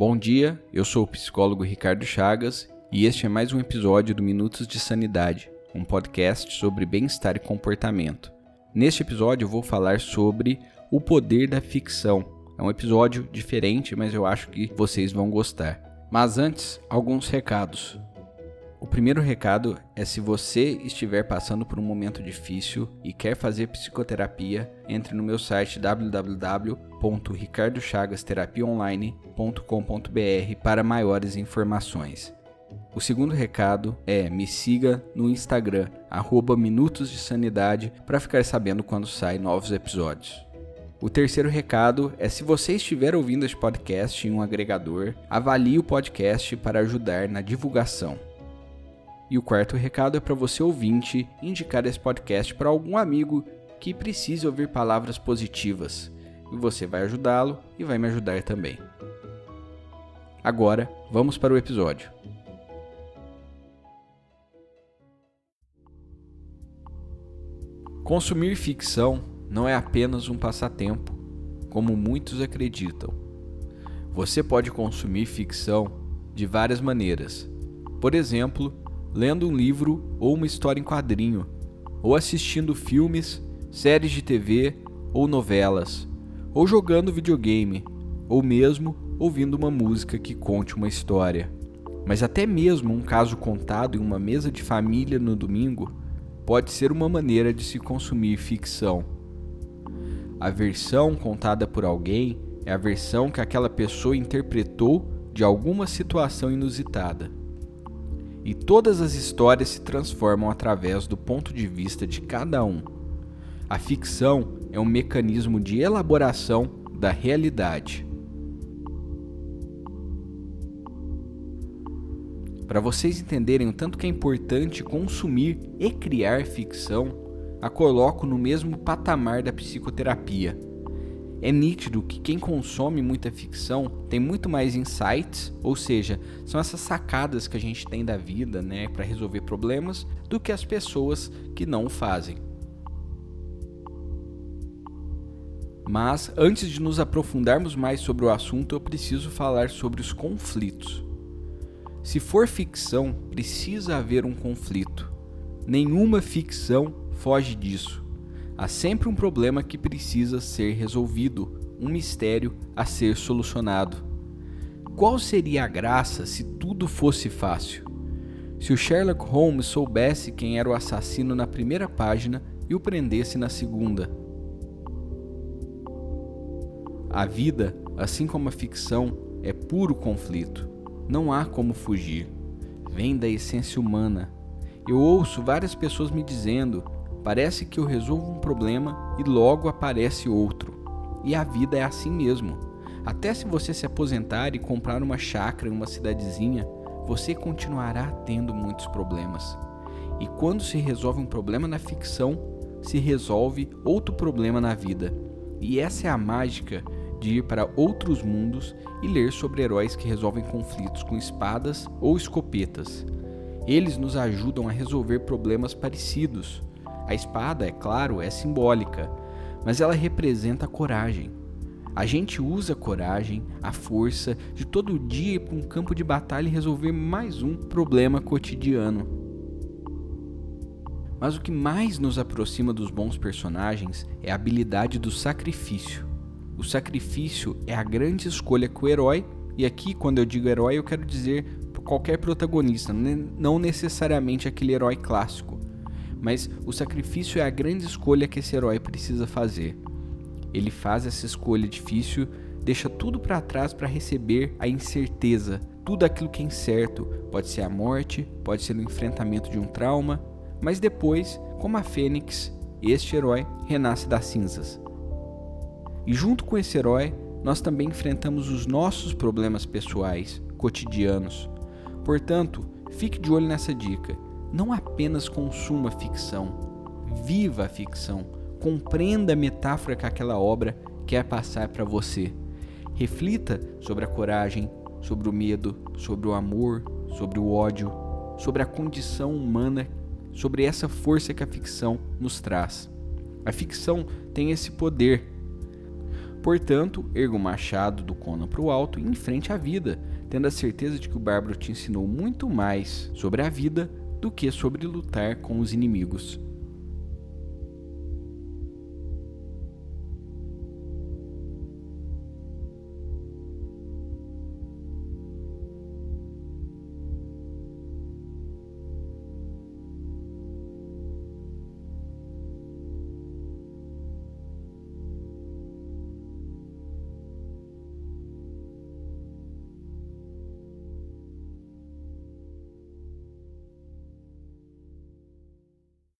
Bom dia, eu sou o psicólogo Ricardo Chagas e este é mais um episódio do Minutos de Sanidade, um podcast sobre bem-estar e comportamento. Neste episódio eu vou falar sobre o poder da ficção. É um episódio diferente, mas eu acho que vocês vão gostar. Mas antes, alguns recados. O primeiro recado é se você estiver passando por um momento difícil e quer fazer psicoterapia, entre no meu site www.ricardochagasterapiaonline.com.br para maiores informações. O segundo recado é me siga no Instagram, arroba Minutos de Sanidade, para ficar sabendo quando saem novos episódios. O terceiro recado é se você estiver ouvindo este podcast em um agregador, avalie o podcast para ajudar na divulgação. E o quarto recado é para você ouvinte indicar esse podcast para algum amigo que precise ouvir palavras positivas. E você vai ajudá-lo e vai me ajudar também. Agora, vamos para o episódio. Consumir ficção não é apenas um passatempo, como muitos acreditam. Você pode consumir ficção de várias maneiras. Por exemplo, lendo um livro ou uma história em quadrinho, ou assistindo filmes, séries de TV ou novelas, ou jogando videogame, ou mesmo ouvindo uma música que conte uma história. Mas até mesmo um caso contado em uma mesa de família no domingo pode ser uma maneira de se consumir ficção. A versão contada por alguém é a versão que aquela pessoa interpretou de alguma situação inusitada e todas as histórias se transformam através do ponto de vista de cada um. A ficção é um mecanismo de elaboração da realidade. Para vocês entenderem o tanto que é importante consumir e criar ficção, a coloco no mesmo patamar da psicoterapia é nítido que quem consome muita ficção tem muito mais insights, ou seja, são essas sacadas que a gente tem da vida, né, para resolver problemas, do que as pessoas que não fazem. Mas antes de nos aprofundarmos mais sobre o assunto, eu preciso falar sobre os conflitos. Se for ficção, precisa haver um conflito. Nenhuma ficção foge disso. Há sempre um problema que precisa ser resolvido, um mistério a ser solucionado. Qual seria a graça se tudo fosse fácil? Se o Sherlock Holmes soubesse quem era o assassino na primeira página e o prendesse na segunda. A vida, assim como a ficção, é puro conflito. Não há como fugir. Vem da essência humana. Eu ouço várias pessoas me dizendo Parece que eu resolvo um problema e logo aparece outro. E a vida é assim mesmo. Até se você se aposentar e comprar uma chácara em uma cidadezinha, você continuará tendo muitos problemas. E quando se resolve um problema na ficção, se resolve outro problema na vida. E essa é a mágica de ir para outros mundos e ler sobre heróis que resolvem conflitos com espadas ou escopetas. Eles nos ajudam a resolver problemas parecidos a espada, é claro, é simbólica, mas ela representa a coragem. A gente usa a coragem, a força de todo dia ir para um campo de batalha e resolver mais um problema cotidiano. Mas o que mais nos aproxima dos bons personagens é a habilidade do sacrifício. O sacrifício é a grande escolha que o herói, e aqui quando eu digo herói eu quero dizer qualquer protagonista, não necessariamente aquele herói clássico, mas o sacrifício é a grande escolha que esse herói precisa fazer. Ele faz essa escolha difícil, deixa tudo para trás para receber a incerteza, tudo aquilo que é incerto. Pode ser a morte, pode ser o enfrentamento de um trauma, mas depois, como a Fênix, este herói renasce das cinzas. E junto com esse herói, nós também enfrentamos os nossos problemas pessoais, cotidianos. Portanto, fique de olho nessa dica não apenas consuma ficção, viva a ficção, compreenda a metáfora que aquela obra quer passar para você. Reflita sobre a coragem, sobre o medo, sobre o amor, sobre o ódio, sobre a condição humana, sobre essa força que a ficção nos traz. A ficção tem esse poder. Portanto, erga o machado do Conan para o alto e enfrente a vida, tendo a certeza de que o Bárbaro te ensinou muito mais sobre a vida do que sobre lutar com os inimigos.